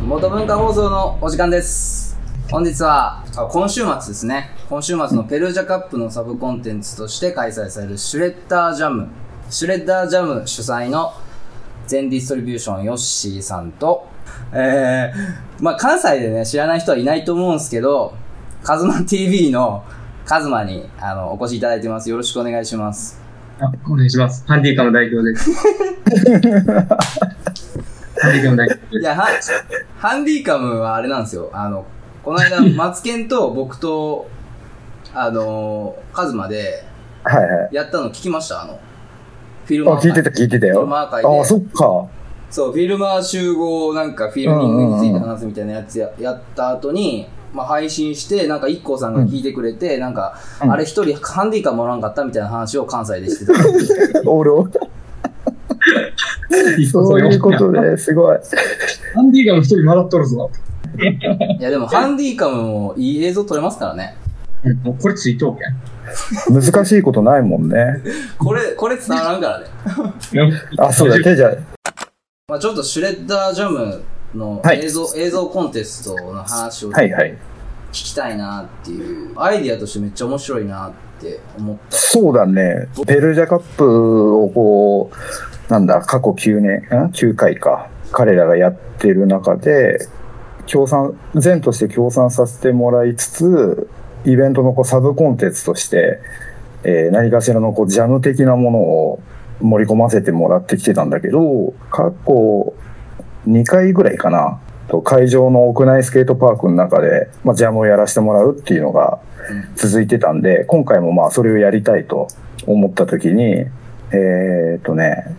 元文化放送のお時間です。本日は、今週末ですね。今週末のペルージャカップのサブコンテンツとして開催されるシュレッダージャム。シュレッダージャム主催の全ディストリビューションヨッシーさんと、えー、まあ関西でね、知らない人はいないと思うんですけど、カズマ TV のカズマにあのお越しいただいてます。よろしくお願いします。あ、お願いします。ハンディカム代表です。ハンディカム代表です。いや、ハハンディカムはあれなんですよ。あの、この間、マツケンと僕と、あのー、カズマではいはい。やったの聞きました？あの、フィルマあ、ー会。聞いてた聞いてたフィルよ。マー会であ、そっか。そう、フィルマー集合、なんかフィルミングについて話すみたいなやつや,、やった後に、まあ配信して、なんか IKKO さんが聞いてくれて、なんか、うんあれ一人ハンディカムおらんかったみたいな話を関西でしてた。俺を。そういうことで、すごい。ハンディカム一人混ざっとるぞ。いやでも、ハンディカムもいい映像撮れますからね。うん、もうこれついとうけん。難しいことないもんね。これ、これ伝わらんからね。あ、そうだ、手じゃ、まあちょっとシュレッダージャムのはい映像、映像コンテストの話を聞。きたいなっていう、アイディアとしてめっちゃ面白いなって思った。そうだね。ペルージャカップをこう、なんだ、過去9年、ん ?9 回か。彼らがやってる中で、協賛、前として協賛させてもらいつつ、イベントのこうサブコンテンツとして、えー何かしらのこうジャム的なものを盛り込ませてもらってきてたんだけど、過去2回ぐらいかな。と会場の屋内スケートパークの中で、まあ、ジャムをやらせてもらうっていうのが続いてたんで、今回もまあそれをやりたいと思った時に、えーっとね、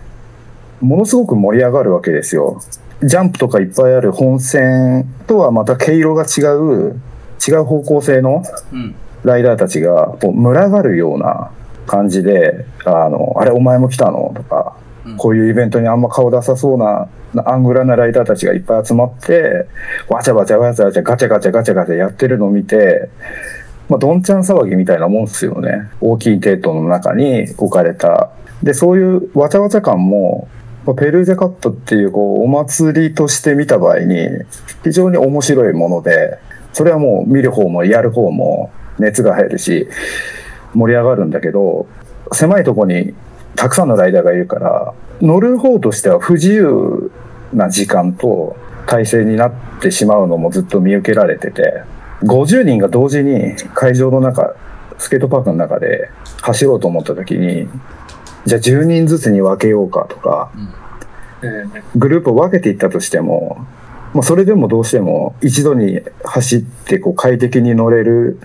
ものすごく盛り上がるわけですよ。ジャンプとかいっぱいある本線とはまた毛色が違う、違う方向性のうん。ライダーたちがこう群がるような感じで、あの、あれお前も来たの？とか、うんこういうイベントにあんま顔出さそうな、アングラなライダーたちがいっぱい集まって、わちゃわちゃわちゃわちゃガチャガチャガチャガチャやってるのを見て、まあ、どんちゃん騒ぎみたいなもんですよね。大きいテートの中に置かれた。で、そういうわちゃわちゃ感も、まあペルージャカットっていうこうお祭りとして見た場合に非常に面白いもので、それはもう見る方もやる方も熱が入るし、盛り上がるんだけど、狭いとこにたくさんのライダーがいるから、乗る方としては不自由な時間と体制になってしまうのもずっと見受けられてて、50人が同時に会場の中、スケートパークの中で走ろうと思った時に、じゃあ10人ずつに分けようかとか、うん。グループを分けていったとしても、まあ、それでもどうしても一度に走ってこう快適に乗れる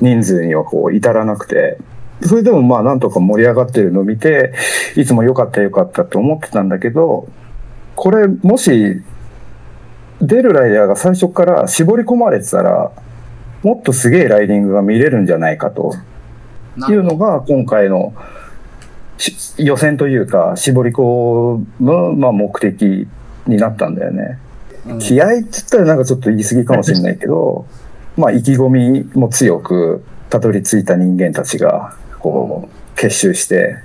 人数にはこう至らなくて、それでもまあなんとか盛り上がってるのを見て、いつも良かった良かったって思ってたんだけど、これもし出るライダーが最初から絞り込まれてたら、もっとすげえライディングが見れるんじゃないかと。いうのが今回のし予選というか絞り込む、まあ、目的になったんだよね。うん。気合って言ったらなんかちょっと言い過ぎかもしれないけど、まあ意気込みも強くたどり着いた人間たちがこう結集して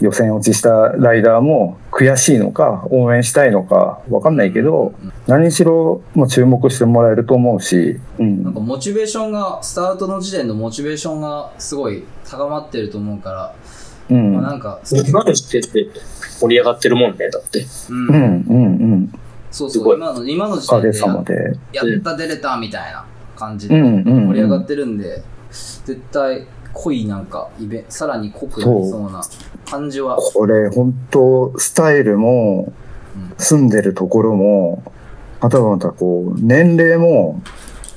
予選落ちしたライダーも悔しいのか応援したいのかわかんないけど何しろもう注目してもらえると思うし、うん。なんかモチベーションが、スタートの時点のモチベーションがすごい高まってると思うから、うん。まあなんか、今の時点で盛り上がってるもんね、だって。うん。うんうんうん。そうそう、すごい。今の、今の時点で。やった、出れたみたいな感じでうんうんうん。盛り上がってるんで、絶対濃いなんか、イベさらに濃くなりそうな感じは。これ本当スタイルもうん。住んでるところもまたまたこう年齢も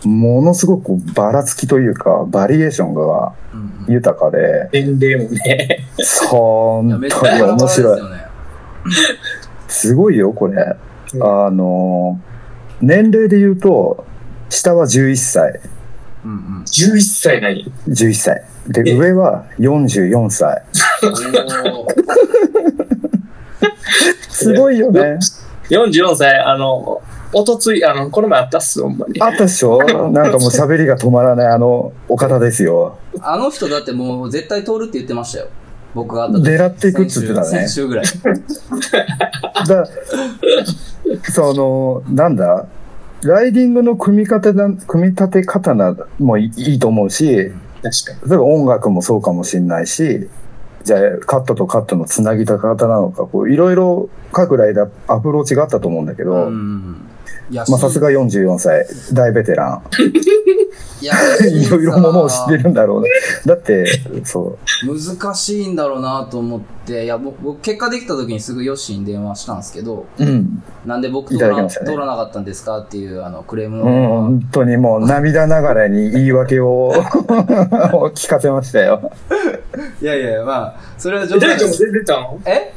ものすごくばらつきというかバリエーションがうんうん。豊かで。年齢もね。本い。やめっちゃ当に面白いすごいよこれ。うん。あの年齢で言うと下は11歳。うんうん。11歳何11歳。でえ？上は44歳。すごいよね。44歳、あの、おとつい、あの、この前あったっす、ほんまに。あったっしょ？なんかもう喋りが止まらないあの、お方ですよ。あの人だってもう絶対通るって言ってましたよ。僕が会った時。狙っていくっつってたね。先週先週ぐらい。だその、なんだ？ライディングの組み立てな、組み立て方な、もいいと思うし、確かに。例えば音楽もそうかもしれないし、じゃあカットとカットのつなぎ方なのか、こういろいろ各ライダーアプローチがあったと思うんだけど、まあさすが44歳、大ベテラ いやン。いろいろものを知ってるんだろうね。だって、そ難しいんだろうなと思って、いや、僕、僕結果できた時にすぐヨッシーに電話したんですけど、う。うん。なんで僕い通ら,、ね通らなかったんですかっていうあのクレームうん、の、本当にもう涙ながらに言い訳を 聞かせましたよ。いやいや、まあ、それはえ冗談大ちゃんもです。出てたの？え？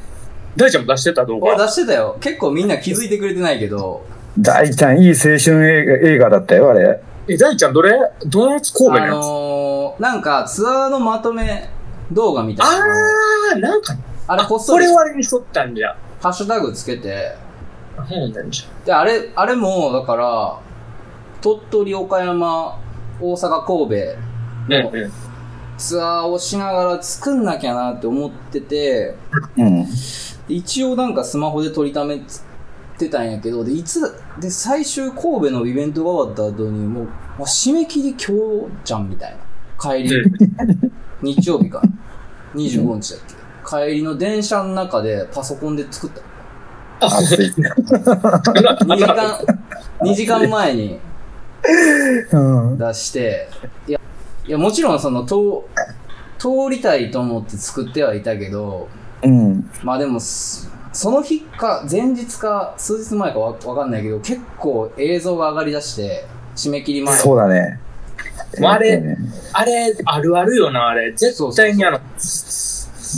大ちゃんも出してた動画。俺出してたよ。結構みんな気づいてくれてないけど、大ちゃん、いい青春映画映画だったよ、あれ。え、大ちゃんどれ？どのやつ神戸あのやつ、のー、なんかツアーのまとめ動画みたいなあー、なんか、あれこっそこりれ割にしとったんじゃ。ハッシュタグつけて、そうなんじで、あれ、あれも、だから、鳥取、岡山、大阪、神戸、ゃ。うんうん。ツアーをしながら作んなきゃなって思ってて、うん。で一応なんかスマホで撮りためてたんやけど、で、いつ、で、最終神戸のイベントが終わった後に、もう、もう締め切り今日じゃんみたいな。帰り、日曜日か。25日だっけ。帰りの電車の中でパソコンで作った。熱い。2時間、2時間前にうん。出して、いや、いや、もちろんその、通、通りたいと思って作ってはいたけど、うん。まあでも、すその日か、前日か、数日前かわわかんないけど、結構映像が上がり出して、締め切り前。そうだね。もうあれあれ、あるあるよな、あれ。絶対にあの、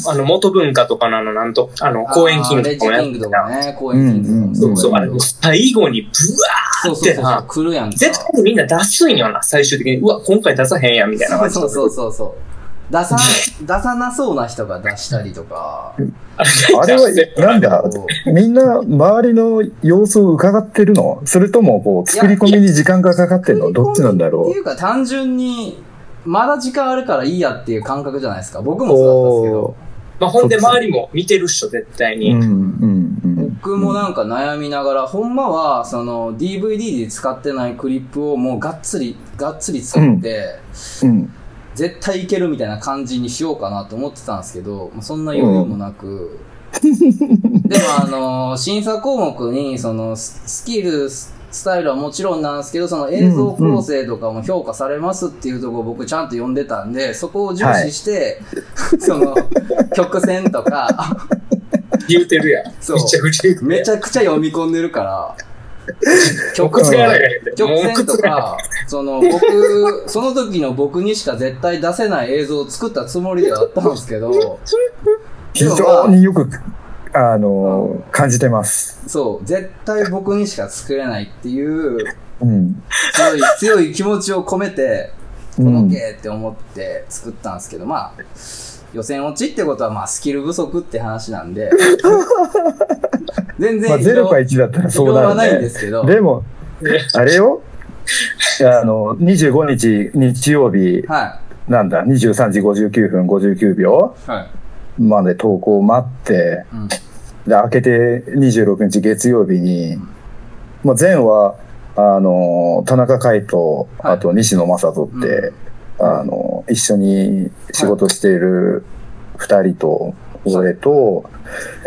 あの、元文化とかのあの、なんと、あの、公演金あーレッジとかもやっキングとてたかね、公演キングとかもそうそう、あれ最後にブワそうそうそうそう、来るやんか。絶対にみんな出すんよな、最終的に。うわ、今回出さへんや、みたいな感じ。そうそうそうそう。出さ、出さなそうな人が出したりとか。ああれは、なんだみんな周りの様子を伺ってるの？それとも、こう、作り込みに時間がかかってんの？どっちなんだろっていうか単純に、まだ時間あるからいいやっていう感覚じゃないですか。僕もそうだったんですけど。まあ、ほんで周りも見てるっしょ、絶対う。うに。ん、うん、うん。僕もなんか悩みながら、ほんまは、その DVD で使ってないクリップをもうがっつり、がっつり作って、うん。絶対いけるみたいな感じにしようかなと思ってたんですけど、まあそんな余裕もなく、でもあの、審査項目に、その、ススキル、ススタイルはもちろんなんですけど、その映像構成とかも評価されますっていうところを僕ちゃんと読んでたんで、そこを重視して、その、曲線とか、言うてるやん。そう。めちゃくちゃ読み込んでるから曲線とか、その僕、その時の僕にしか絶対出せない映像を作ったつもりではあったんですけど、非常によく、あの、感じてます。そう、絶対僕にしか作れないっていううん。強い、強い気持ちを込めて、こうんのけって思って作ったんですけど、まあ、予選落ちってことはまあスキル不足って話なんで、全然まあ、0か1だったらそう異論はないんなるね。ですけど、でも、あれよ。あの、25日、日曜日、はなんだ、23時59分59秒。い。はい。まで投稿待って、うん。で、明けて26日月曜日に、まあ、前は、あの、田中海斗、はい。あと西野正人って、あの、一緒に仕事している二人と、俺と、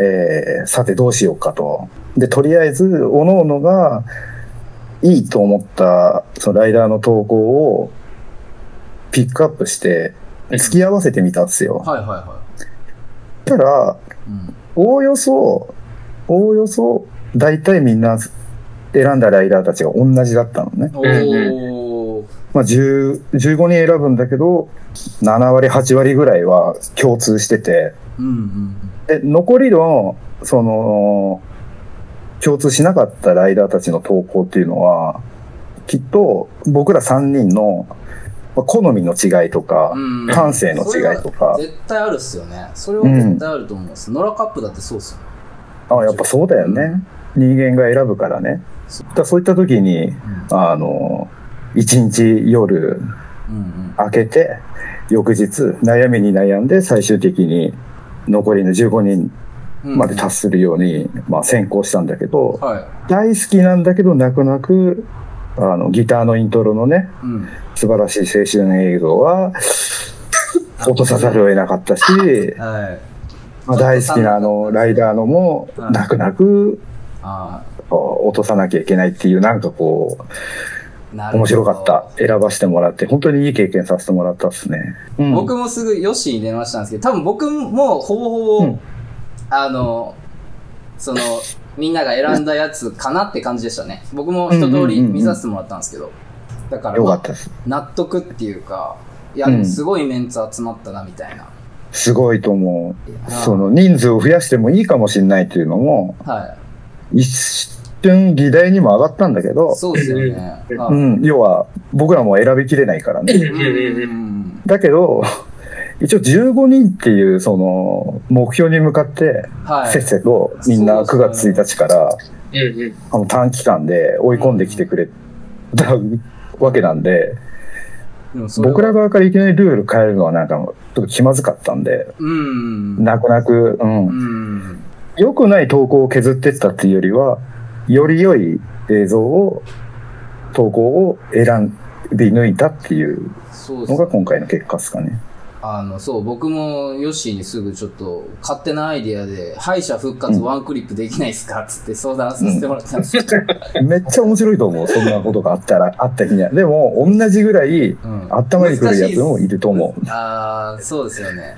えーさてどうしようかと。で、とりあえず、各々が、いいと思った、そのライダーの投稿を、ピックアップして、付き合わせてみたんですよ。はいはいはたら、い。うん。おおよそ、おおよそ、大体みんな選んだライダーたちが同じだったのね。まあ、10 15人選ぶんだけど、7割、8割ぐらいは共通してて、うんうんで、残りの、その、共通しなかったライダーたちの投稿っていうのは、きっと僕ら3人のまあ好みの違いとか、うん。感性の違いとか、絶対あるっすよね。それは絶対あると思うんです。ノラカップだってそうっすよ。あやっぱそうだよね。人間が選ぶからね。だそういった時に、あの、一日夜うん明けて、翌日悩みに悩んで最終的に残りの15人うん。まで達するように、まあ先行したんだけど、はい。大好きなんだけど泣く泣く、あの、ギターのイントロのね、うん。素晴らしい青春映像は、落とさざるを得なかったし、はい。まあ、大好きなあの、ライダーのもうん、泣く泣く、あ落とさなきゃいけないっていう、なんかこう、面白かった。選ばせてもらって、本当にいい経験させてもらったっすね。うん、僕もすぐヨッシーに電話したんですけど、多分僕もほぼほぼ、うんあの、その、みんなが選んだやつかなって感じでしたね。僕も一通り見させてもらったんですけど。だから、まあよかったです。納得っていうか、いや、でもすごいメンツ集まったな、みたいな。すごいと思う。その人数を増やしてもいいかもしれないっていうのも、は一瞬議題にも上がったんだけい。ど、そうですよね。うん要は僕らも選びきれないからね。だけど、一応15人っていうその目標に向かって、はい。せっせとみんな9そうですね月1日から。あの短期間で追い込んできてくれたわけなんで、僕ら側からいきなりルール変えるのはなんかちょっと気まずかったんで、うん。泣く泣く、う。うんん。良くない投稿を削ってったっていうよりは、より良い映像を、投稿を選び抜いたっていうのが今回の結果ですかね。あの、そう、僕もヨッシーにすぐちょっと勝手なアイディアで、敗者復活ワンクリップできないですかつって相談させてもらったんですよ。めっちゃ面白いと思う。そんなことがあったら、あった日には。でも、同じぐらい、うん。頭にくるやつもいると思う。ああ、そうですよね。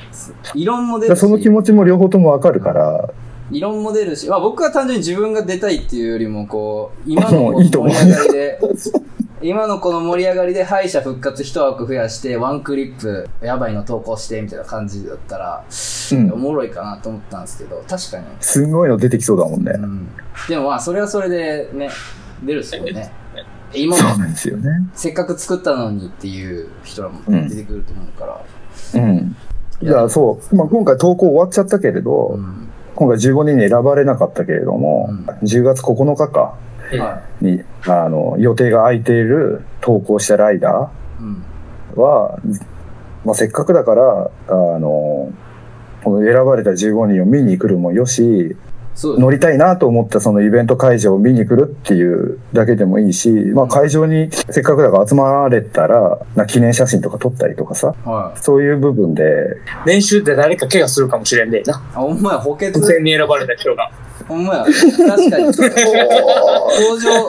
異論も出るその気持ちも両方ともわかるから、異論も出るし、まあ僕は単純に自分が出たいっていうよりも、こう、今のこのもういいと思う盛り上がりで、今のこの盛り上がりで敗者復活一枠増やして、ワンクリップ、やばいの投稿して、みたいな感じだったら、うんおもろいかなと思ったんですけど、確かに。すんごいの出てきそうだもんねう。ん。でもまあ、それはそれでね、出るっすよね。今そうもなんですよね。せっかく作ったのにっていう人らもうん出てくると思うから。うん。いや、そう。まあ、今回投稿終わっちゃったけれど、うん。今回15人に選ばれなかったけれども、うん10月9日かはに、あの、予定が空いている投稿したライダい。うん。ーは、まあ、せっかくだから、あの、この選ばれた15人を見に来るもよし、乗りたいなと思ったそのイベント会場を見に来るっていうだけでもいいし、まあ会場にせっかくだから集まれたら、な記念写真とか撮ったりとかさ、はい。そういう部分で、練習で誰か怪我するかもしれんでな。あ、ほんまや、補欠突。然に選ばれた人が。ほんまや。確かに。登場。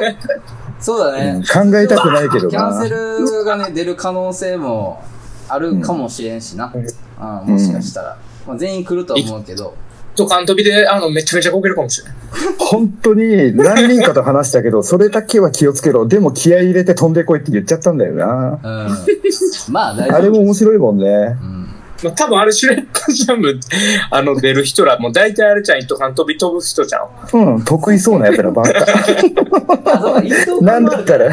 そうだうんね。考えたくないけどなキャンセ。ルがね、出る可能性もあるかもしれんしな。うん、もしかしたら。まあ、全員来るとは思うけど。とかん飛びで、あの、めちゃめちゃこけるかもしれない。本当に何人かと話したけど、それだけは気をつけろ。でも気合い入れて飛んでこいって言っちゃったんだよな。うん。まあ、大丈夫。あれも面白いもんね。うん。まあ、多分あれシュレッダージャム、あの、出る人ら、もう大体あれちゃん、とかん飛び飛ぶ人じゃん。うん、得意そうなやつらばっか。なんだったら、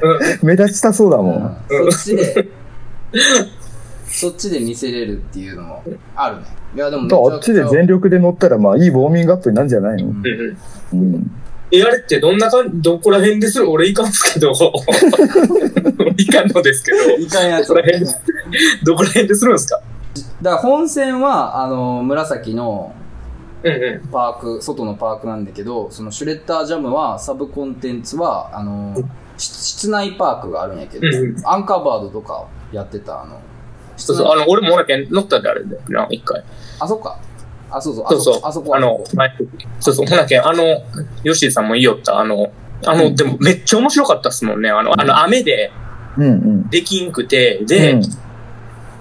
うん。目立ちたそうだもん。うんそっちで、そっちで見せれるっていうのもあるね。いや、でもめちゃくちゃあっちで全力で乗ったら、まあいいウォーミングアップになるんじゃないの？うん。うん。え、あれってどんなかん、どこら辺でする？俺いかんすけど。いかんのですけど。いかんやつ。どこら辺で、どこら辺でするんですか？だから本線は、あの、紫のうんうパーク、外のパークなんだけど、そのシュレッダージャムは、サブコンテンツは、あの、し室内パークがあるんやけど、うんうん。アンカーバードとかやってた、あの、そうそう、あの、俺もほらけん乗ったであれで、な、一回。あそっか。あ、そうそう、あそうそう、あそこ、あの、前そうそう、ほらけん、あの、ヨッシーさんも言いよった、あの、あの、でもめっちゃ面白かったっすもんね。あの、あの、雨でうんうん。できんくて、で、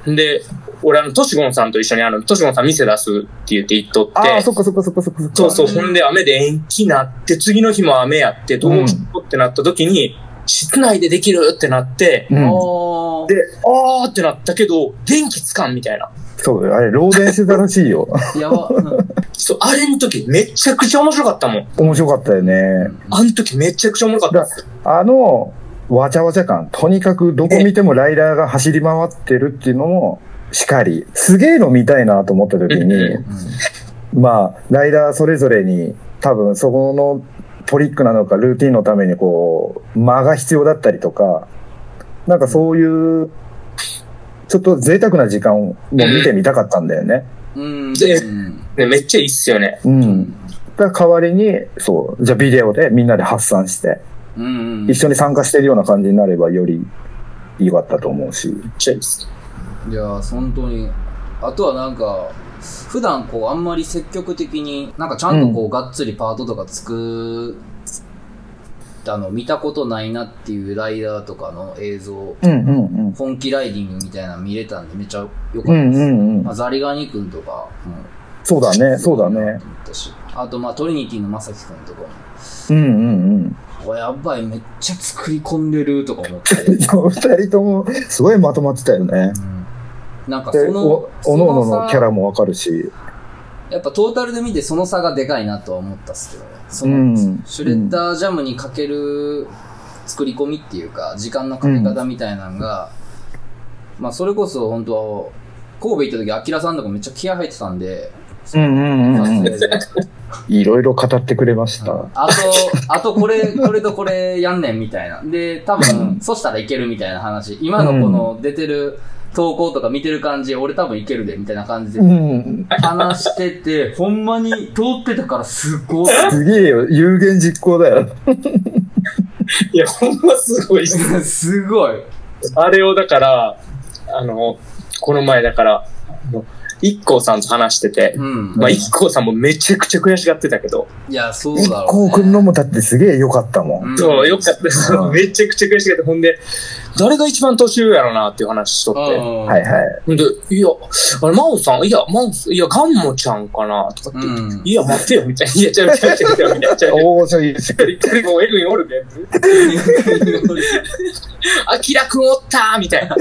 で、俺あの、トシゴンさんと一緒にあの、トシゴンさん店出すって言って行っとって、ああ、そっかそっかそっかそっかそっか。そうそう、ほんで雨で延期なって、次の日も雨やって、どうしようってなった時に、室内でできるってなって、うん。で、あーってなったけど、電気つかんみたいな。そう。あれ、漏電してたらしいよ。やば。うんそう、あれの時めちゃくちゃ面白かったもん。面白かったよね。あの時めちゃくちゃおもろかった。あの、わちゃわちゃ感。とにかくどこ見てもライダーが走り回ってるっていうのも、しかり。すげえの見たいなと思った時に、うまあ、ライダーそれぞれに、多分そこのトリックなのか、ルーティンのためにこう、間が必要だったりとか、なんかそういう、ちょっと贅沢な時間を見てみたかったんだよね。うん。でうんねめっちゃいいっすよね。うん。だから代わりに、そう、じゃあビデオでみんなで発散して、うんうん一緒に参加してるような感じになればより良かったと思うし。めっちゃいいっす。いやー、本当に。あとはなんか、普段こう、あんまり積極的に、なんかちゃんとこう、がっつりパートとか作ったの見たことないなっていうライダーとかの映像、本気ライディングみたいなの見れたんでめっちゃ良かったです。まあ、。ザリガニ君とかも、そうだね、そうだね。あと、まあ、トリニティのまさき君とかも、うんうんうん。おやばい、めっちゃ作り込んでるとか思って。二人ともすごいまとまってたよね。うんなんかで、そのお、おのおののキャラもわかるし。やっぱトータルで見てその差がでかいなとは思ったっすけどね。その、うんシュレッダージャムにかける作り込みっていうか、時間のかけ方みたいなのが、まあそれこそ本当は、神戸行った時、アキラさんとかめっちゃ気合入ってたんで、うんうんいろいろ語ってくれました。あと、あとこれ、これとこれやんねんみたいな。で、多分、そしたらいけるみたいな話。今のこの出てる投稿とか見てる感じ、俺多分いけるで、みたいな感じうでん。話してて、ほんまに通ってたからすごい。すげえよ。有言実行だよ。いや、ほんますごいっす。すごい。あれをだから、あの、この前だから、一光さんと話してて、うん。まあ一光さんもめちゃくちゃ悔しがってたけど、いや、そう一だろう、ね。光くんのもだってすげえ良かったもん。うんそう、よかった めちゃくちゃ悔しがって、ほんで、誰が一番年上やろなっていう話しとって。うんはいはい。で、いや、あれ、真央さん、いや、真央いや、ガンモちゃんかなとかってうんいや、待ってよ、みたいな。いや、ちゃうちゃうちゃうちゃう、みたいな。ちゃうちゃういいですよ。一人もうエルにおるで。あきらくんおったみたいな。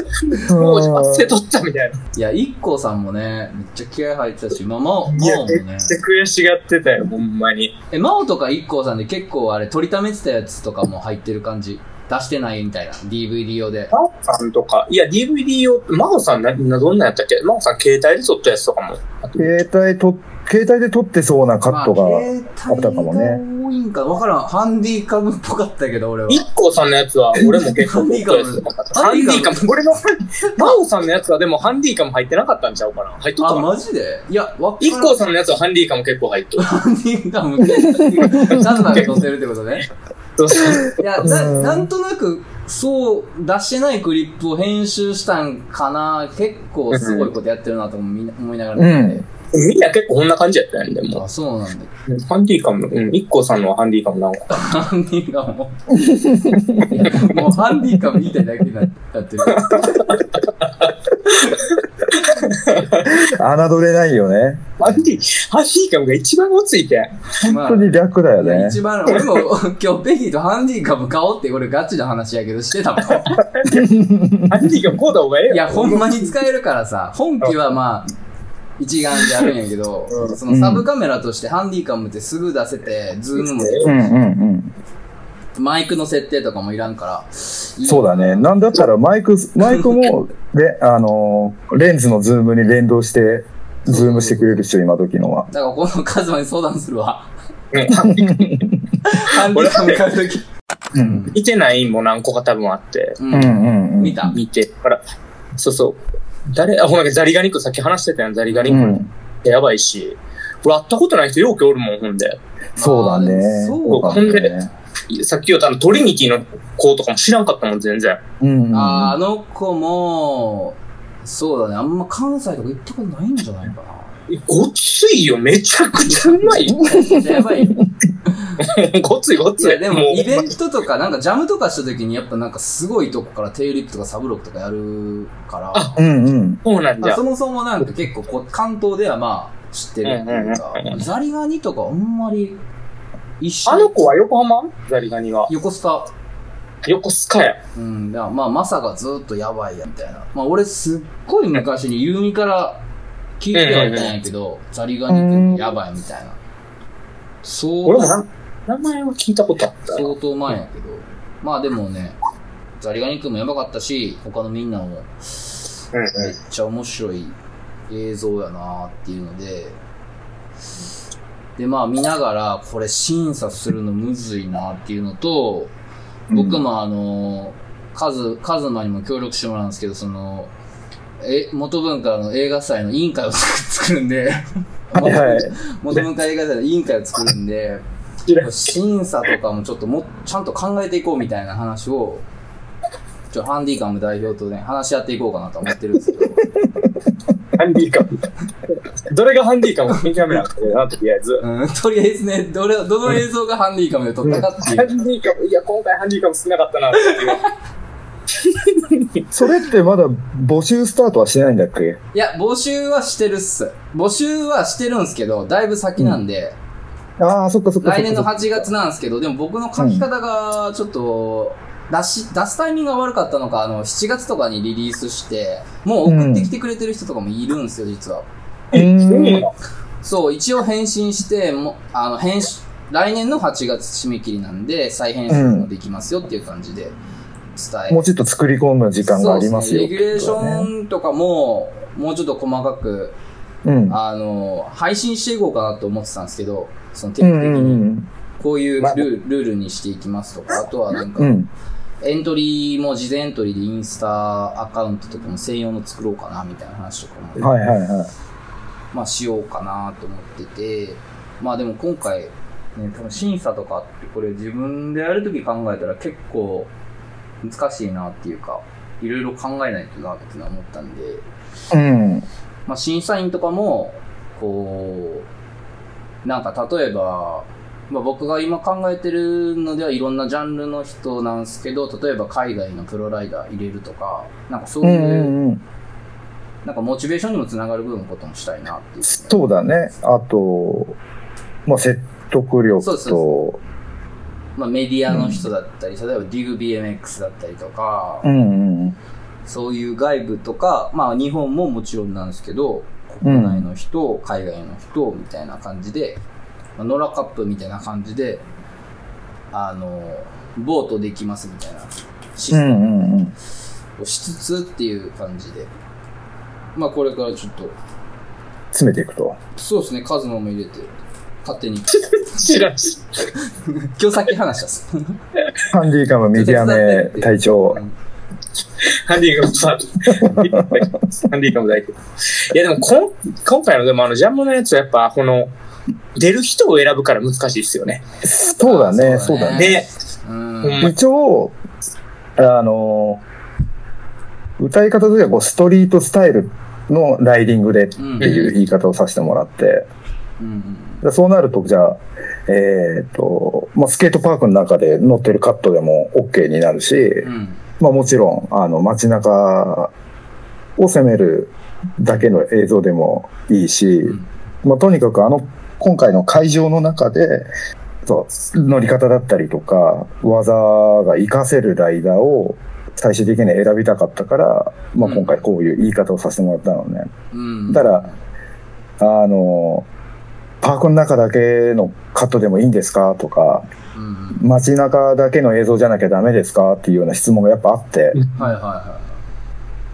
もう忘れとったみたいな。いや、一光さんもね、めっちゃ気合入ってたし、まあ、まお、いや、まおもねめっ。ちゃ悔しがってたよ、ほんまに。え、まおとか一光さんで結構あれ、取りためてたやつとかも入ってる感じ？出してないみたいな。DVD 用で。真央さんとか、いや、DVD を、真央さんな、などんなんやったっけ？真央さん携帯で撮ったやつとかも。あと携帯と、携帯で撮ってそうなカットが、まああったかもね携帯が多いんかわからん。ハンディカムっぽかったけど、俺は。一光さんのやつは、俺も結構撮ったやつとか。ハンディカム俺の、真央さんのやつはでもハンディカム入ってなかったんちゃうかな入っとったあ、かなマジで？いや、わ一光さんのやつはハンディカム結構入っとる。ハンディカム、チャンナーが撮ってるってことね。そうそういや、ななんとなく、そう、出してないクリップを編集したんかな。結構すごいことやってるなと思い思いながら見てて。みんな結構こんな感じやったよね、でも。あ、そうなんだ。ハンディカム、うん、一光さんのはハンディカムなんか。ハンディカム？も。うハンディカム言いたいだけになってる。侮れないよね。ハンディ、ハンディカムが一番落ちいて。ま本当に楽だよね。一番、俺も今日ペギーとハンディカム買おうって俺ガチな話やけどしてたもん。ハンディカムこうだ方がええよ。いや、ほんまに使えるからさ、本気はまあ、一眼であるんやけど、そのサブカメラとしてハンディカムってすぐ出せて、ズームもできるうんうんうん。マイクの設定とかもいらんから。そうだね。なんだったらマイク、マイクも、で、あのー、レンズのズームに連動して、ズームしてくれる人、今時のは。だからこのカズマに相談するわ。うんハンディカムハンディカム買うとき。うん。見てないも何個か多分あって、う。うんんうんうん。見た見て、から、そうそう。誰、あ、ほら、ザリガニクさっき話してたやん、ザリガニクうん。やばいし。俺会ったことない人ようけおるもん、ほんで。そうだね。そうかもね。さっき言ったあのトリニティの子とかも知らんかったもん、全然。うん。あーあの子も、そうだね。あんま関西とか行ったことないんじゃないかごっついよ、めちゃくちゃうまい。な。やばい。ごっついごっつい。いや、でも、うイベントとか、なんかジャムとかした時に、やっぱなんかすごいとこからテールリップとかサブロックとかやるから、あうんうん。そうなんじゃまあそ。もそもなんか結構こう、関東ではまあ、知ってるっていうかうんうんうんう、んザリガニとかあんまり、一緒あの子は横浜？ザリガニは。横須賀。横須賀や。うん、だからまあ、まさかずっとやばいや、みたいな。まあ、俺すっごい昔にユーミから聞いてはいたんやけど、ザリガニ君やばいみたいな。そう、俺もな名前は聞いたことあったな。相当前やけど、まあでもね、ザリガニ君もやばかったし、他のみんなもうんめっちゃ面白い映像やなっていうので、で、まあ見ながら、これ審査するのむずいなっていうのと、僕もあの、カズ、カズマにも協力してもらうんですけど、その、え、元文化の映画祭の委員会を作作るんで、はいはい。元文化映画祭の委員会を作るんで、審査とかもちょっとも、ちゃんと考えていこうみたいな話を、ちょ、ハンディカム代表とね、話し合っていこうかなと思ってるんですけど、ハンディカム。どれがハンディカム？見極めなくてな、とりあえず。うん、とりあえずね、どれ、どの映像がハンディカムで撮ったかっていハう。ンディカム、いや、今回ハンディカム少なかったな、っていう。それってまだ募集スタートはしてないんだっけ？いや、募集はしてるっす。募集はしてるんすけど、だいぶ先なんで、ああ、そっかそっかそっか。来年の8月なんですけど、でも僕の書き方がちょっと、出し、出すタイミングが悪かったのか、あの、7月とかにリリースして、もう送ってきてくれてる人とかもいるんですよ、実は。うーん。そう、一応返信して、もあの、返信、来年の8月締め切りなんで、再編集もできますよっていう感じで伝えもうちょっと作り込む時間がありますよ。そうですね。レギュレーションとかも、もうちょっと細かく、うん。あの、配信していこうかなと思ってたんですけど、その定期うんう的に、んこういうルルルールにしていきますとか、あとはなんかうん。う、ん。エントリーも事前エントリーでインスタアカウントとかも専用の作ろうかなみたいな話とかも、はいはいはい。まあしようかなと思ってて、まあでも今回、ね、多分審査とかってこれ自分でやるとき考えたら結構難しいなっていうか、いろいろ考えないとなっていうのは思ったんで、うん。まあ審査員とかも、こう、なんか例えば、まあ、僕が今考えてるのではいろんなジャンルの人なんですけど、例えば海外のプロライダー入れるとか、なんかそううんいう、うんうん。なんかモチベーションにもつながる部分のこともしたいなっていう。そうだね。あと、まあ、説得力そうそと、まあ、メディアの人だったり、例えば DIGBMX だったりとか、うんうんそういう外部とか、まあ日本ももちろんなんですけど、国内の人、海外の人みたいな感じで、まあ、ノラカップみたいな感じで、あの、ボートできますみたいなシステ。ムをしつつっていう感じで、まあこれからちょっと、詰めていくと。そうですね、カズマも入れて、勝手に。知らんし。今日さっき話したっす。ハンディカムメディア名隊長。ハンディカムさ、ハンディカム大工。いやでもこん、今回のでもあの、ジャンボのやつはやっぱ、この、出る人を選ぶから難しいですよね。そうだね、そうだね。一応、あの、歌い方としてはこうストリートスタイルのライディングでっていう言い方をさせてもらって、うんでそうなると、じゃあ、えっ、と、まあ、スケートパークの中で乗ってるカットでも OK になるし、うん。うん。まあもちろん、あの、街中を攻めるだけの映像でもいいし、んまあとにかくあの、今回の会場の中で、乗り方だったりとか、技が活かせるライダーを最終的に選びたかったから、まあ今回こういう言い方をさせてもらったのね。うん。だから、あの、パークの中だけのカットでもいいんですか？とか、うん。街中だけの映像じゃなきゃダメですか？っていうような質問がやっぱあって、はいはいは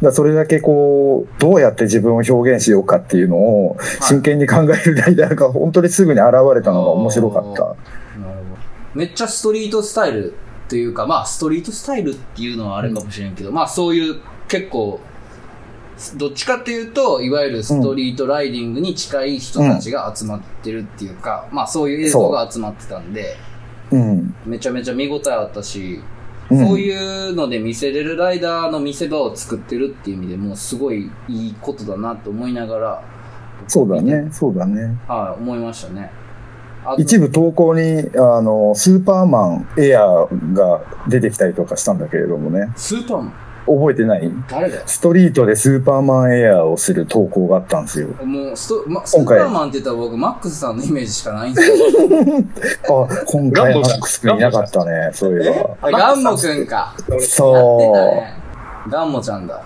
だそれだけこう、どうやって自分を表現しようかっていうのを真剣に考えるライダーが本当にすぐに現れたのが面白かった。い。なるほど。めっちゃストリートスタイルというか、まあストリートスタイルっていうのはあれかもしれんけど、まあそういう結構、どっちかっていうと、いわゆるストリートライディングに近い人たちが集まってるっていうか、まあそういう映像が集まってたんで、うん。めちゃめちゃ見応えあったし、うんそういうので見せれるライダーの見せ場を作ってるっていう意味でもうすごいいいことだなと思いながら、そうだね、そうだね。はい、思いましたね。一部投稿に、あの、スーパーマンエアーが出てきたりとかしたんだけれどもね。スーパーマン？覚えてない？誰だよストリートでスーパーマンエアーをする投稿があったんですよ。もうスト、ま、スーパーマンって言ったら僕、マックスさんのイメージしかないんですよ。あ、今回マックス君いなかったね、そういえば。あ、ガンモくんか。そう。ね。ガンモちゃんだ。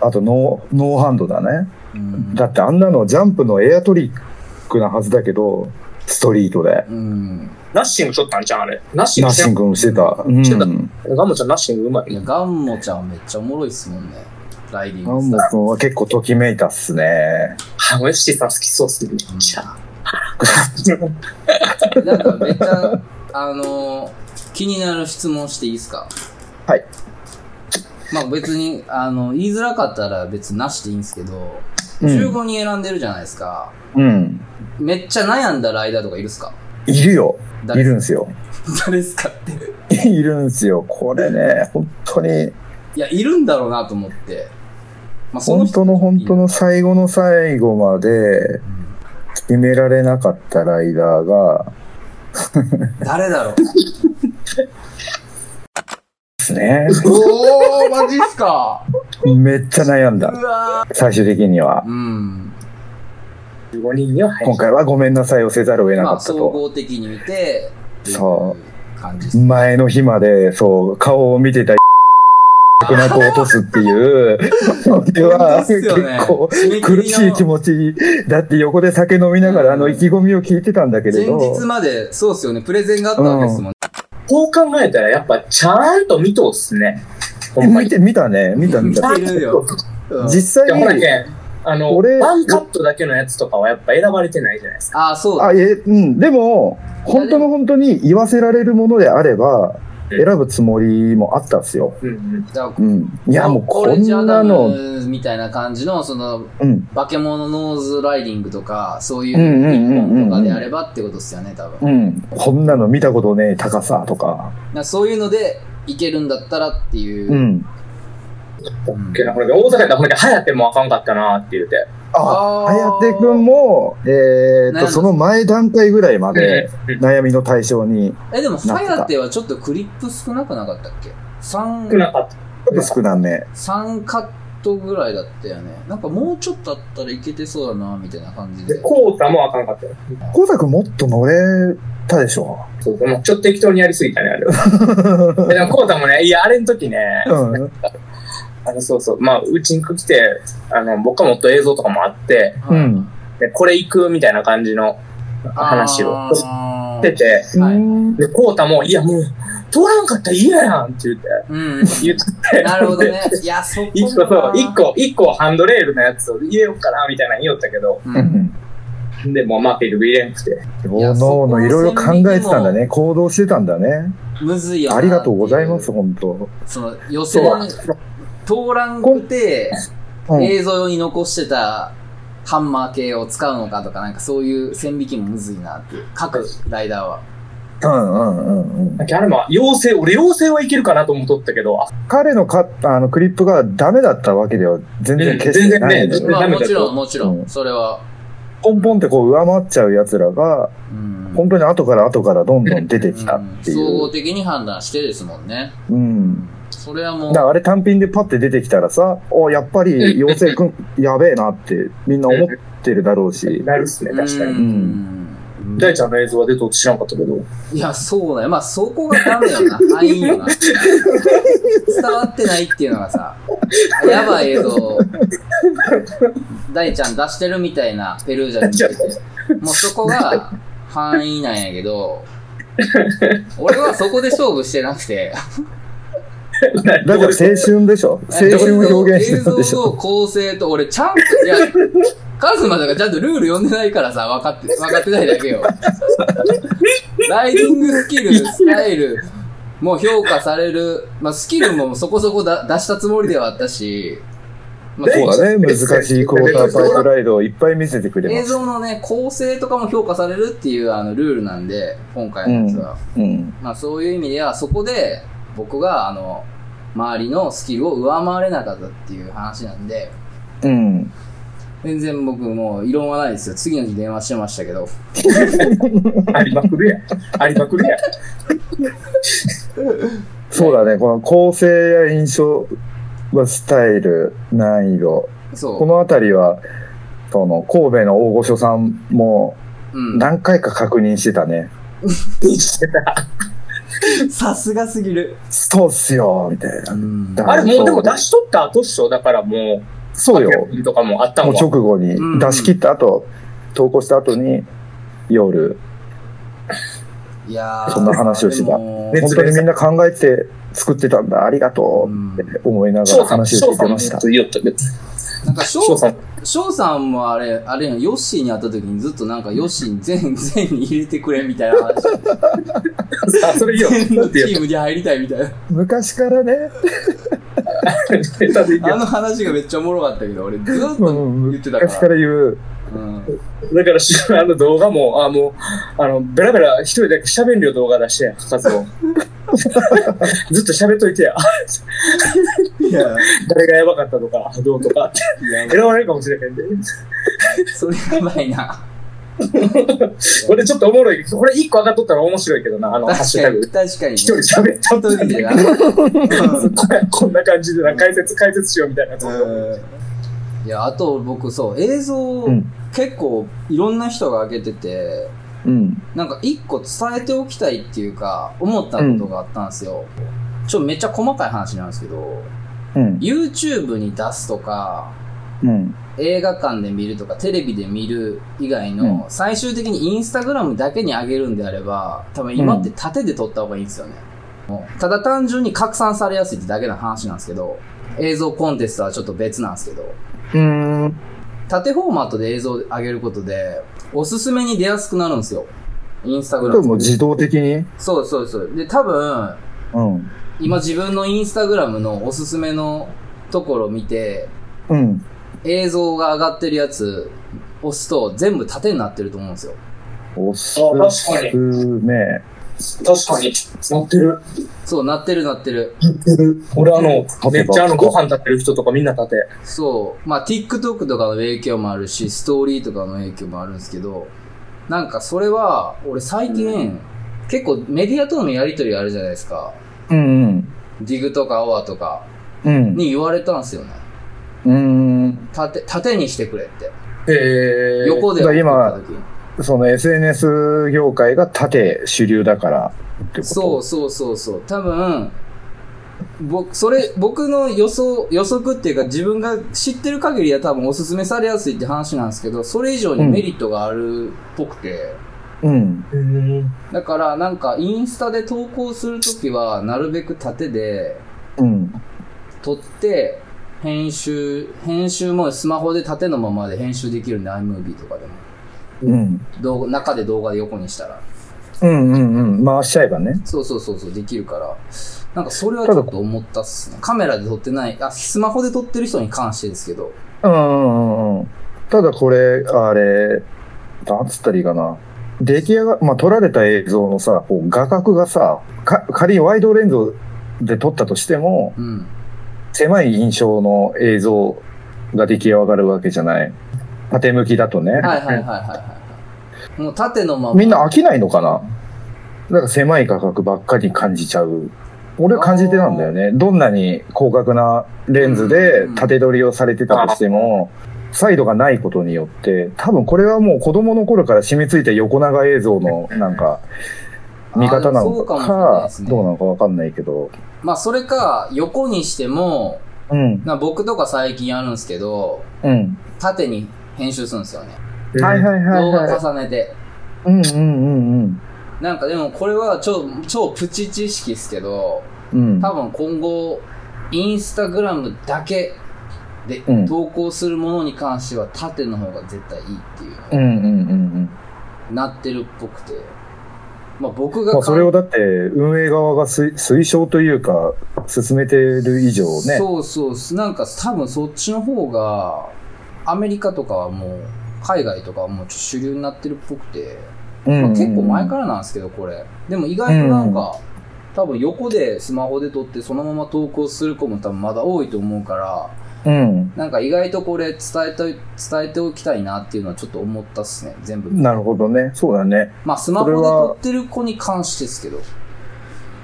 あとノー、ノーハンドだね。うん。だってあんなのジャンプのエアトリックなはずだけど、ストリートで。うん。ナッシングしとったんちゃうんあれ。ナッシングナッシングもしてた。うん。してたガガムちゃんナッシングうまいいや、ね。ガンモちゃんめっちゃおもろいっすもんね。ライディングンモ君は結構ときめいたっすね。ハムエシティさん好きそうっすね。めっちゃ。なんかめっちゃ、あのー気になる質問していいですか？はい。まあ別に、あの、言いづらかったら別になしでいいんですけど、うん15人選んでるじゃないですか。うん。めっちゃ悩んだライダーとかいるっすか？いるよ。い誰るんすよ。誰っすかって。いるんすよ。これね、本当に、いや、いるんだろうなと思って。まあ本当の本当の最後の最後まで決められなかったライダーが、誰だろうですね。おー、マジっすかめっちゃ悩んうだ。わ最終的にはー。うん。15人には入今回はごめんなさいをせざるを得なまあ、かったと。総合的に見て、そってい感じです。前の日まで、そう、顔を見てたくなく落とすっていう、それは結構苦しい気持ち。だって横で酒飲みながらあの意気込みを聞いてたんだけれ前ど、日まで、そうっすよね、プレゼンがあったわけですもんね。こう考えたらやっぱちゃんと見とうっすね。見て、見たね、見た見た。見てるようん実際に、あの、俺ワンカットだけのやつとかはやっぱ選ばれてないじゃないですか。ああ、そうだ。あ、え、うん、でも、本当の本当に言わせられるものであれば、うん選ぶつもりもあったんですよ。うんうん。じゃあうん。いや、もうこんダなの、ムみたいな感じの、その、うん、化け物ノーズライディングとか、そういううんうんうんうん日本とかであればってことですよね、多分。うん。こんなの見たことねえ高さとか。なそういうので、いけるんだったらっていう。うん。うんけど、ほらけん大阪やったらほらけん、はやってもあかんかったなって言うて。あ、はやてくんも、えーっと、その前段階ぐらいまで悩みの対象に、え、でも、なってはちょっとクリップ少なくなかったっけ少、なかった。ちょっと少なめ。3カットぐらいだったよね。なんかもうちょっとあったらいけてそうだな、みたいな感じで、で。コータもあかんかったよ。小作もっと乗れたでしょ。うそう、もうちょっと適当にやりすぎたね、あれは。でも、コータもね、いや、あれの時ね、うん。あの、そうそう、まあ、うちに来て、あの、僕はもっと映像とかもあって、うん。で、これ行くみたいな感じの話をしてて、で、コータも、いや、もう、通らんかったら嫌やんって言って、うん。言って、なるほどね。いや、そこ一個そう、一個、一個ハンドレールのやつを入れようかな、みたいなの言おったけど、う。うんん。でもまあ結局入れんくて。おのおのいろいろ考えてたんだね。行動してたんだね。むずいよなありがとうございます、本当。その、予選、通らんくて、うん映像用に残してたハンマー系を使うのかとか、なんかそういう線引きもむずいなっていう。各ライダーは。うんうんうんうん。あれも、妖精、俺妖精はいけるかなと思っとったけど、あ彼のカあのクリップがダメだったわけでは全然決してないんだうん全然ねよ。まあダメだともちろん、もちろん。うんそれは。ポンポンってこう上回っちゃう奴らが、うん。本当に後から後からどんどん出てきたってい総合う。的に判断してですもんね。うん。それはもうだからあれ単品でパッて出てきたらさ、おやっぱり妖精くん やべえなってみんな思ってるだろうし。なるっすね、確かうに。ん大ちゃんの映像は出とって知らんかったけど。いや、そうだよ。まあ、そこがダメよな。あいんよな。伝わってないっていうのがさ、やばい映像、大ちゃん出してるみたいなペルージャに見てて、もうそこが範囲なんやけど、俺はそこで勝負してなくて、だから青春でしょ？青春を表現して映たでしょ？像の構成と、俺ちゃんと、いや、カズマだからちゃんとルール読んでないからさ、分かって、分かってないだけよ。ライディングスキル、スタイル、もう評価される、まあスキルもそこそこだ出したつもりではあったし、まあそうだね。難しいクォーターパイプライドをいっぱい見せてくれ映ます。像のね、構成とかも評価されるっていうあのルールなんで、今回のやつは。うん。まあそういう意味では、そこで僕があの、周りのスキルを上回れなかったっていう話なんで、うん。全然僕もう異論はないですよ。次の日電話してましたけど。ありまくるやん。ありまくるやん。そうだね。この構成や印象、まあスタイル、難易度。このあたりは、その、神戸の大御所さんもうん。何回か確認してたね。してた。さすがすぎる。そうっすよ、みたいな。ん。だあれもうでも出しとった後っしょ？だからもう、そうよ。とかもあったもう。直後に。うん。出し切った後、投稿した後に、夜、いやーそんな話をしてた。本当にみんな考えて作ってたんだ、ありがとうって思いながら話を聞いてました。なんか、翔翔さん、翔さんもあれ、あれやん、ヨッシーに会った時にずっとなんかヨッシーに全、全に入れてくれみたいな話。あ、それいいよ。全チームに入りたいみたいな。昔からね、あの話がめっちゃおもろかったけど、俺ずっうとん言ってたか。昔からら言う、うん。だからし、あの動画も、あ、もう、あの、ベラベラ一人だけ喋るよ動画出してや、カツを。ずっと喋っといてや。いや、誰がやばかったとか、どうとかって。選ばれるかもしれへんで。それやばいな。これちょっとおもろい。これ一個上がっとったら面白いけどな、あの、ハッシュタグ。確かに。一人喋った一人でな。こんな感じでな、解説、解説しようみたいな。いや、あと僕そう、映像、うん結構いろんな人が上げてて、うん。なんか一個伝えておきたいっていうか、思ったことがあったんですよ。ちょ、めっちゃ細かい話なんですけど、うん。YouTube に出すとか、うん。映画館で見るとか、テレビで見る以外うんの、最終的にインスタグラムだけに上げるんであれば、多分今って縦で撮った方がいいんですよね。もうただ単純に拡散されやすいってだけの話なんですけど、映像コンテストはちょっと別なんですけど、うーん。縦フォーマットで映像を上げることで、おすすめに出やすくなるんですよ。インスタグラム。でも自動的に？そうそうそう。で、多分、うん。今自分のインスタグラムのおすすめのところを見て、うん。映像が上がってるやつ押すと全部縦になってると思うんですよ。おすあ確かにすめ。確かに。なってる。そう、なってるなってる。なってる。俺あの、てめっちゃあの、ご飯食べる人とかみんな立て。そう。まあ、TikTok とかの影響もあるし、ストーリーとかの影響もあるんですけど、なんかそれは、俺最近、結構メディアとのやりとりあるじゃないですか。うんディグとかアワーとかうん。うん。に言われたんですよね。うーん。縦、縦にしてくれって。へー。横で今送った時にその SNS 業界が縦主流だからってこと？そうそうそうそう。多分、僕、それ、僕の予想、予測っていうか自分が知ってる限りは多分おすすめされやすいって話なんですけど、それ以上にメリットがあるっぽくて、うん。うん。だからなんかインスタで投稿するときはなるべく縦でうん。撮って、編集、編集もスマホで縦のままで編集できるんで iMovie とかでも。うん。動画、中で動画で横にしたら。うんうんうん。回しちゃえばね。そうそうそうそう、できるから。なんかそれはちょっと思ったっすね。カメラで撮ってない、あ、スマホで撮ってる人に関してですけど。うんうんうん。ただこれ、あれ、なんつったらいいかな。出来上が、まあ、撮られた映像のさ、こう画角がさ、か仮にワイドレンズで撮ったとしても、うん。狭い印象の映像が出来上がるわけじゃない。縦向きだとね。はいはいはいはいはい。もう縦のまま。みんな飽きないのかな？だから狭い画角ばっかり感じちゃう。俺は感じてたんだよね。どんなに広角なレンズで縦撮りをされてたとしても、サイドがないことによって、多分これはもう子供の頃から染みついた横長映像の なんか、見方なのかかねどうなのかわかんないけど。まあそれか、横にしても、うん、な僕とか最近やるんですけど、うん。縦に編集するんですよね。はいはいはい動画はい。重ねて。うんうんうんなんかでもこれは超、超プチ知識ですけど、うん。うん。多分今後、インスタグラムだけでうん投稿するものに関しては縦の方が絶対いいっていううんうんうんうん。なってるっぽくて。まあ僕がまあ、それをだって運営側が推推奨というか進めてる以上ね。そうそう。なんか多分そっちの方が、アメリカとかはもう、海外とかはもう主流になってるっぽくて、うんまあ、結構前からなんですけど、これ。でも意外となんか、多分横でスマホで撮ってそのまま投稿する子も多分まだ多いと思うから、うん。なんか意外とこれ伝えて、伝えておきたいなっていうのはちょっと思ったっすね、全部。なるほどね。そうだね。まあスマホで撮ってる子に関してですけど。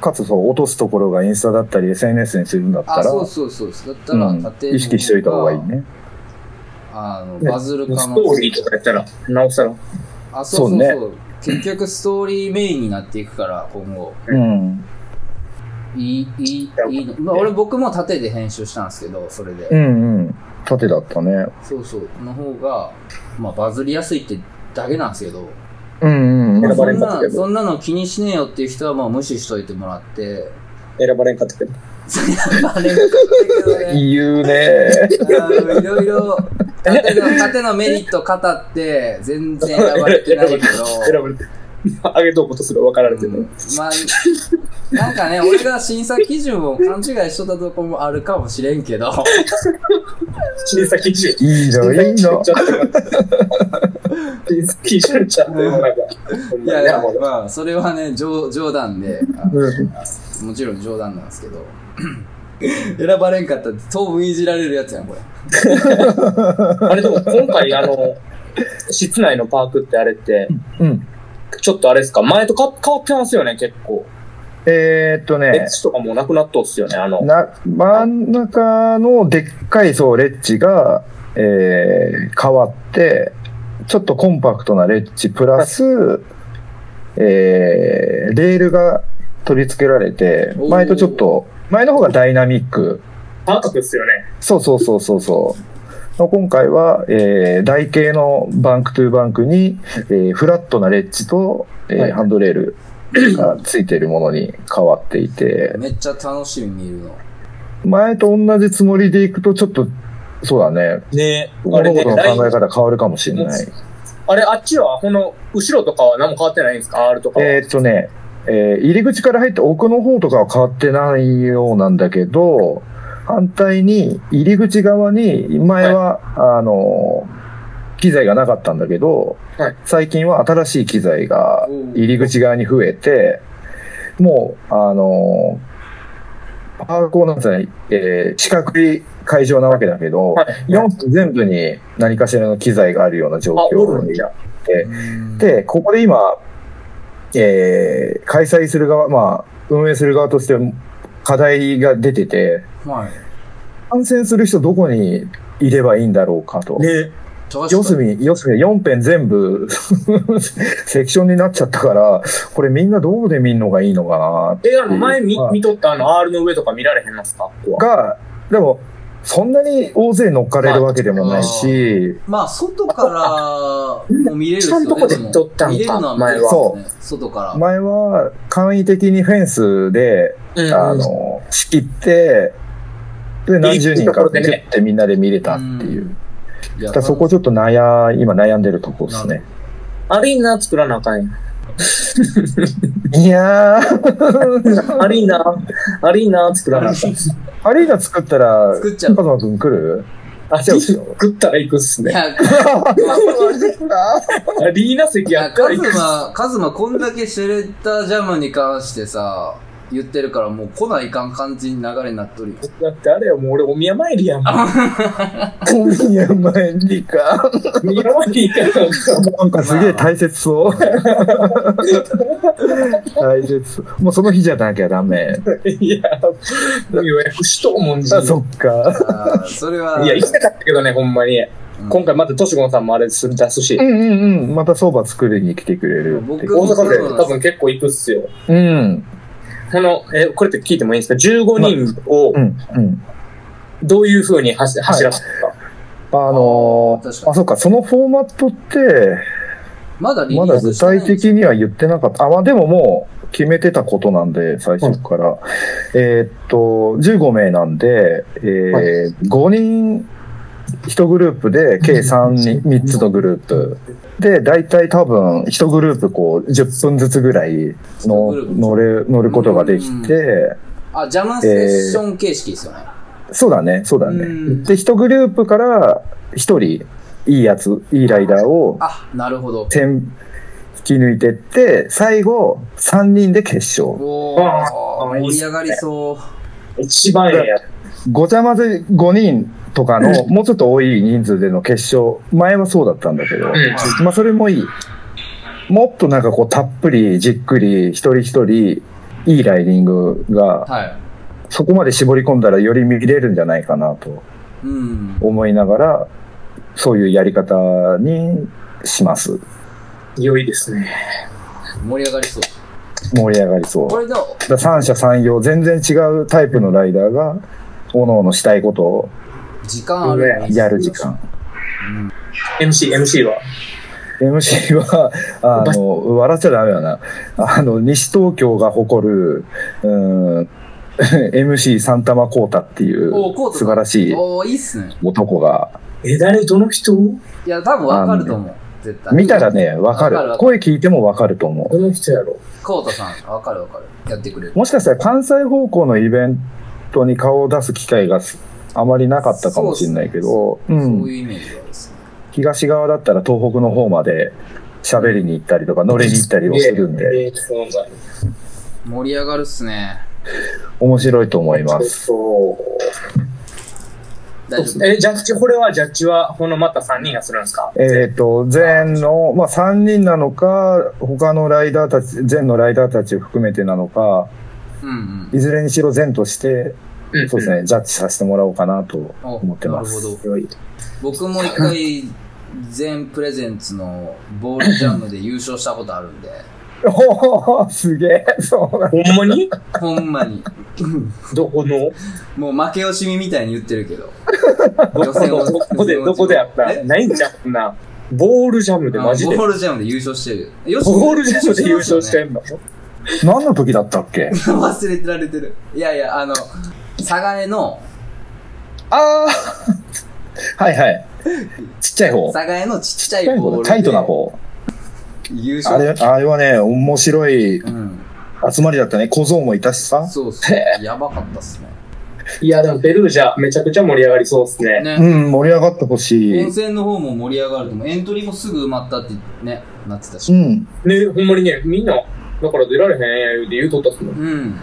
かつそう、落とすところがインスタだったり SNS にするんだったあ、ら、そうそうそう。だったらうん意識しといた方がいいね。あの、ねバズる可能ストーリーとかやったら、なおさら。あ、そうそうそう。そう結局ストーリーメインになっていくから、今後。うん。いい、いい、いいの。まあ、俺僕も縦で編集したんですけど、それで。うんうん。縦だったね。そうそう。の方が、まあバズりやすいってだけなんですけど。うんうん。まあ、そんな、そんなの気にしねえよっていう人はまあ無視しといてもらって。選ばれんかったけど。それはバレんかったけどね。言うね。いろいろ、縦の、縦のメリット語って、全然選ばれてないけど、選ばれて。あげとうことすら分かられてる。うんまあ、なんかね、俺が審査基準を勘違いしとったところもあるかもしれんけど、審査基準。いいの、いいの。審査基準ちゃって、なんか。いやまあ、それはね、冗冗談で、あうんもちろん冗談なんですけど、選ばれんかったって当分いじられるやつやん、これ。あれでも今回、あの、室内のパークってあれって、うん。ちょっとあれですか、前とか変わってますよね、結構。えーっとレッジね、とかもうなくなっとうっすよね、あの。な、真ん中のでっかい、そう、レッジが、えー、変わって、ちょっとコンパクトなレッジプラス、えー、レールが取り付けられて前とちょっと、前の方がダイナミック。パークっすよね。そうそうそうそうそう。の今回は、えー、台形のバンクトゥーバンクに、えー、フラットなレッジと、えーはいハンドレールが ついているものに変わっていて、めっちゃ楽しみ見るの。前と同じつもりでいくと、ちょっと、そうだね。ねあ物事の考え方変わるかもしれない。あれ、あっちは、この、後ろとかは何も変わってないんですか ?R とかは。えーっとね、えー入り口から入って奥の方とかは変わってないようなんだけど、反対に入り口側に前は、あの、機材がなかったんだけど、はい最近は新しい機材が入り口側に増えて、もう、あの、パークをなんつうの、えー四角い会場なわけだけど、はい。4全部に何かしらの機材があるような状況にるんじゃ。で、ここで今、えー開催する側、まあ、運営する側として課題が出てて、はい。観戦する人どこにいればいいんだろうかと。ね。四隅、四隅、4辺全部 セクションになっちゃったから、これみんなどこで見んのがいいのかなえ、あの、前見まあ。見とったあの R の上とか見られへんのっすか？が、でも、そんなに大勢乗っかれるわけでもないし、まあ、外からも見れるっすよね。とこでも撮ったんか見れるのは見れるっすよね外から。前は簡易的にフェンスで、うんあの、仕切って、で、何十人かでュッてみんなで見れたっていう。だそこちょっと悩、今悩んでるとこですね。アリーナ作らなあかんやん。いやー、アリーナ、アリーナ作らなあかん。アリーナ作ったら、作っちゃうカズマくん来るあ、ちゃうっすよ作ったら行くっすね。アリーナ席いや、カズやったら行くっす。マ、カズマこんだけシュレッダージャムに関してさ、言ってるからもう来ないかん感じに流れになっとるよ。だってあれよ、もう俺お宮参りやん。いや、前にか。お宮参り行かななんかすげえ大切そう。大切そう。もうその日じゃなきゃダメ。いや、予約しとうもんじあ、そっか。それは、いや、行きたかったけどね、ほんまに。うん今回またトシゴンさんもあれする出すしう、んうんうん。また相場作りに来てくれる。僕大阪で多分結構行くっすよ。うん。この、え、これって聞いてもいいんですか ?15 人をうん。うん。どういう風に走走らせたか？あのー、あそうか、そのフォーマットって、まだまだ具ースしてない体的には言ってなかった。あ、まあでももう決めてたことなんで、最初から。えーっと、15名なんで、えー5人1グループで計3人、3つのグループ。で、大体多分1グループこう10分ずつぐらいの乗れ、乗ることができて、あ、ジャムセッション形式ですよね。そうだね、そうだね。うんで、1グループから1人いいやつ、いいライダーをあ、なるほど。点引き抜いてって、最後、3人で決勝。お盛り上がりそう。一番ええやごちゃ混ぜ5人とかの、もうちょっと多い人数での決勝。前はそうだったんだけど、うんまあそれもいい。もっとなんかこう、たっぷり、じっくり、一人一人、いいライディングが、はい。そこまで絞り込んだらより見れるんじゃないかなとうん。思いながら、そういうやり方にします。良いですね。盛り上がりそう。盛り上がりそう。これだ三者三様、全然違うタイプのライダーが、おのおのしたいことを時間あるよねやる時間。MC、MC は？MC は、あの、笑っちゃダメだな。あの、西東京が誇る、うん、MC サンタマコータっていう素晴らしい。男がえ、誰？どの人？いや、多分わかると思う。絶対。見たらね、わかる。わかるわかる声聞いてもわかると思どの人やろ？コウタさん、わかるわかる。やってくれるう。。もしかしたら関西方向のイベントに顔を出す機会があまりなかったかもしれないけど、うそんういうイメージがですね。東側だったら東北の方まで喋りに行ったりとか乗りに行ったりをするんで、盛り上がるっすね。面白いと思います。そう。大丈夫。え、ジャッジ、これはジャッジは、このまた3人がするんですかえっ、と、全の、まあ、3人なのか、他のライダーたち、全のライダーたちを含めてなのか、うんうん。いずれにしろ全として、うんそうですね、ジャッジさせてもらおうかなとお思ってます。なるほど。僕も一回、全プレゼンツのボールジャムで優勝したことあるんで、おー、すげえ、そうなんほんまに？ほんまに。どこの？もう負け惜しみみたいに言ってるけど。どこ？のどこで、どこでやった？え？ないんじゃん、な。ボールジャムでマジで？ボボールジャムで優勝してる。よールジャムで優勝してる。んの？何の時だったっけ？忘れてられてる。いやいや、あの、佐賀江の、ああ はいはい。ちっちゃい方。ちっ佐賀江のちっちゃいちゃい方タイトな方。優勝。あれ、あれはね、面白いうん。集まりだったね。小僧もいたしさ。そうそう。やばかったっすね。いや、でもペルージャめちゃくちゃ盛り上がりそうですね。うね。ん、盛り上がってほしい温。泉の方も盛り上がると思う。エントリーもすぐ埋まったってね、なってたし。うん。ね、ほんまにね、みんな、だから出られへん言うて言うとったっすもん。うん。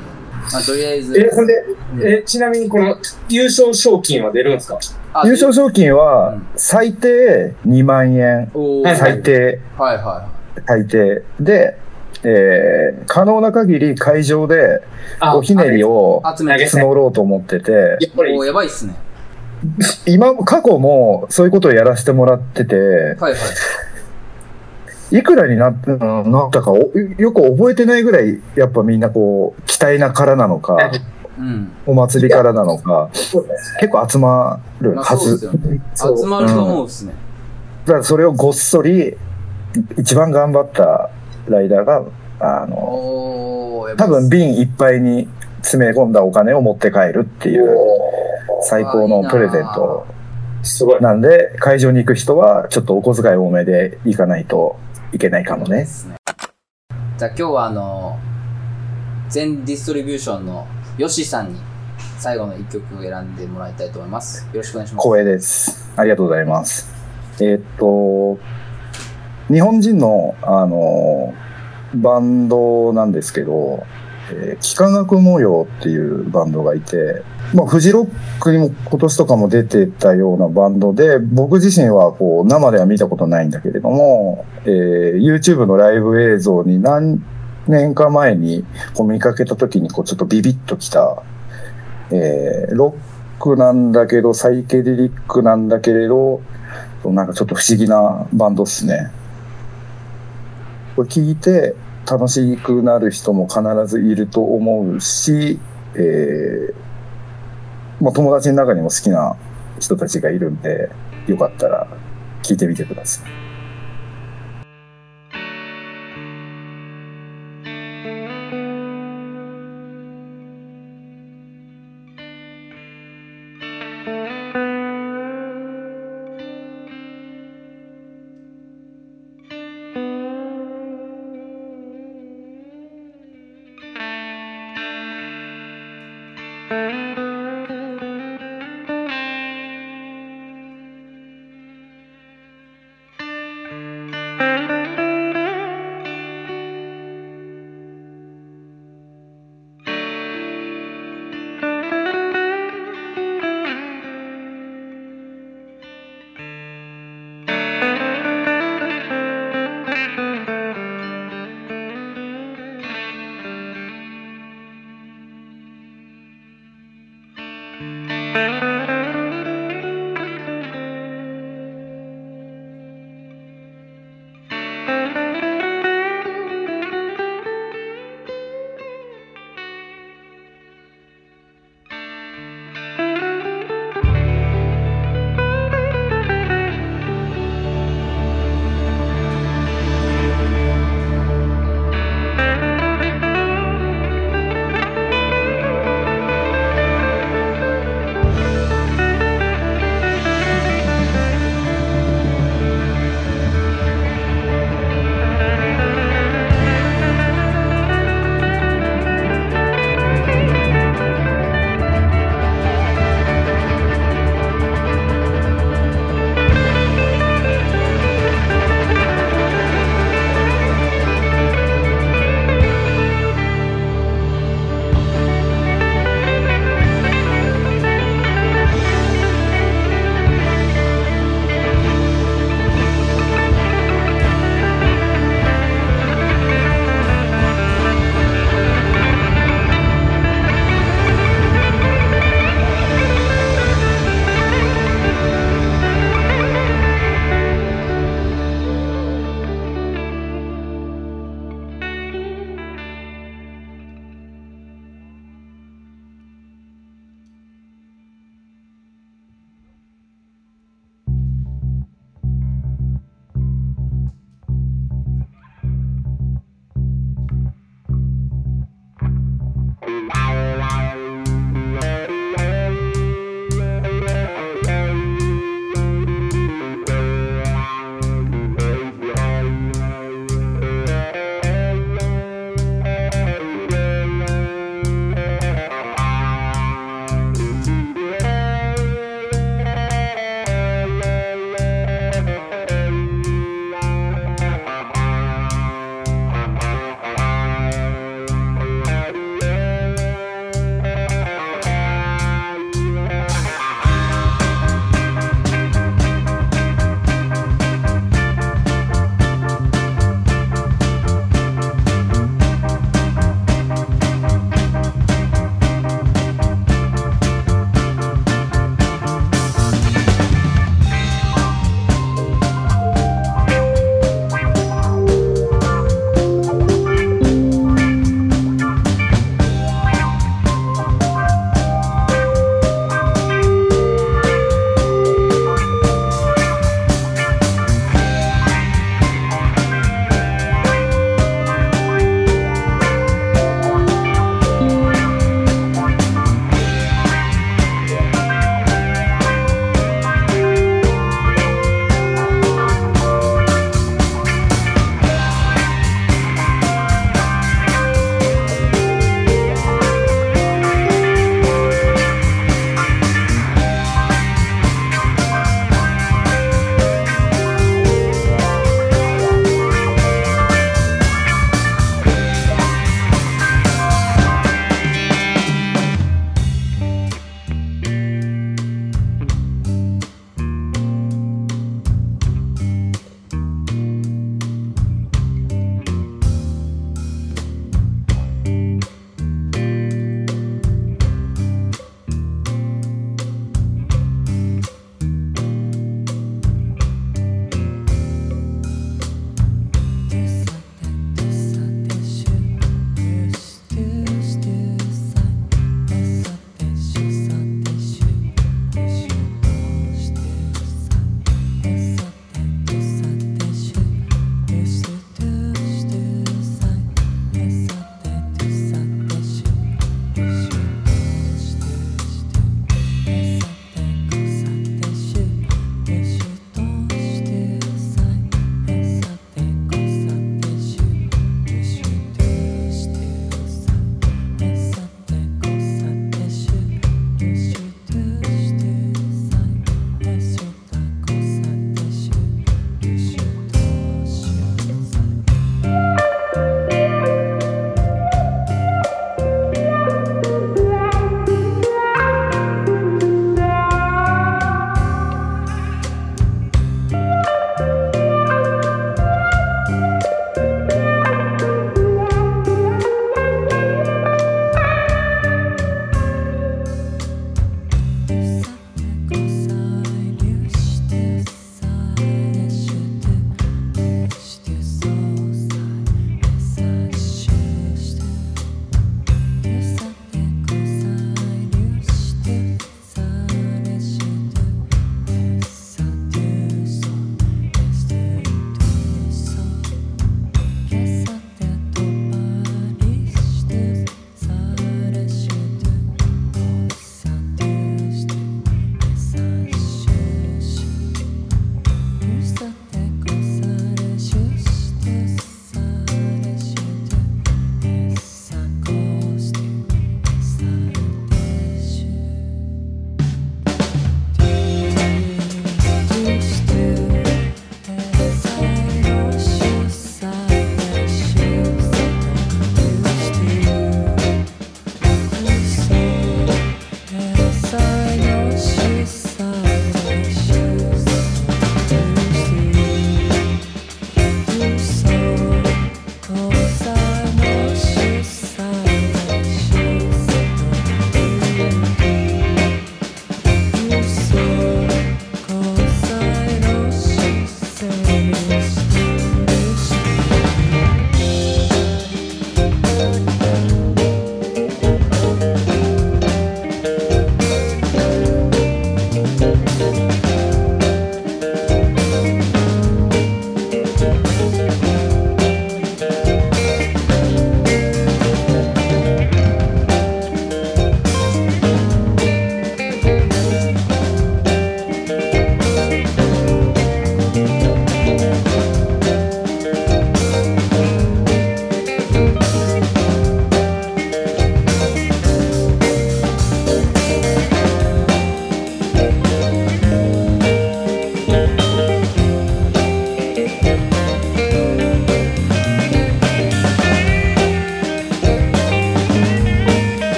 まあ、とりあえず。え、ほんで、うんえ、ちなみにこの優勝賞金は出るんですか？あ優勝賞金うはん、最低2万円。最低、はいは最低。で、えー、可能な限り会場で、あおひねりをい。集めて。募ろうと思ってて、やっぱりやばいっすね。今、過去もそういうことをやらせてもらってて、はいはい。いくらになったなったかおよく覚えてないぐらい、やっぱみんなこう、期待なからなのか、うん。お祭りからなのか、結構集まるまあ、はず。ね。集まると思うっすね。だからそれをごっそり、一番頑張ったライダーが、あの、多分瓶いっぱいに詰め込んだお金を持って帰るっていう最高のプレゼントすごい。なんで、会場に行く人はちょっとお小遣い多めで行かないといけないかもね。じゃあ今日はあの、全ディストリビューションのヨシさんに最後の一曲を選んでもらいたいと思います。よろしくお願いします。光栄です。ありがとうございます。えーっと、日本人の、あの、バンドなんですけど、えー、幾何学模様っていうバンドがいて、まあ、フジロックにも今年とかも出てたようなバンドで、僕自身はこう、生では見たことないんだけれども、えー YouTube のライブ映像に何年か前にこう見かけた時にこう、ちょっとビビッときた、えーロックなんだけど、サイケデリックなんだけれど、なんかちょっと不思議なバンドっすね。これ聞いて楽しくなる人も必ずいると思うし、えーまあ、友達の中にも好きな人たちがいるんで、よかったら聞いてみてください。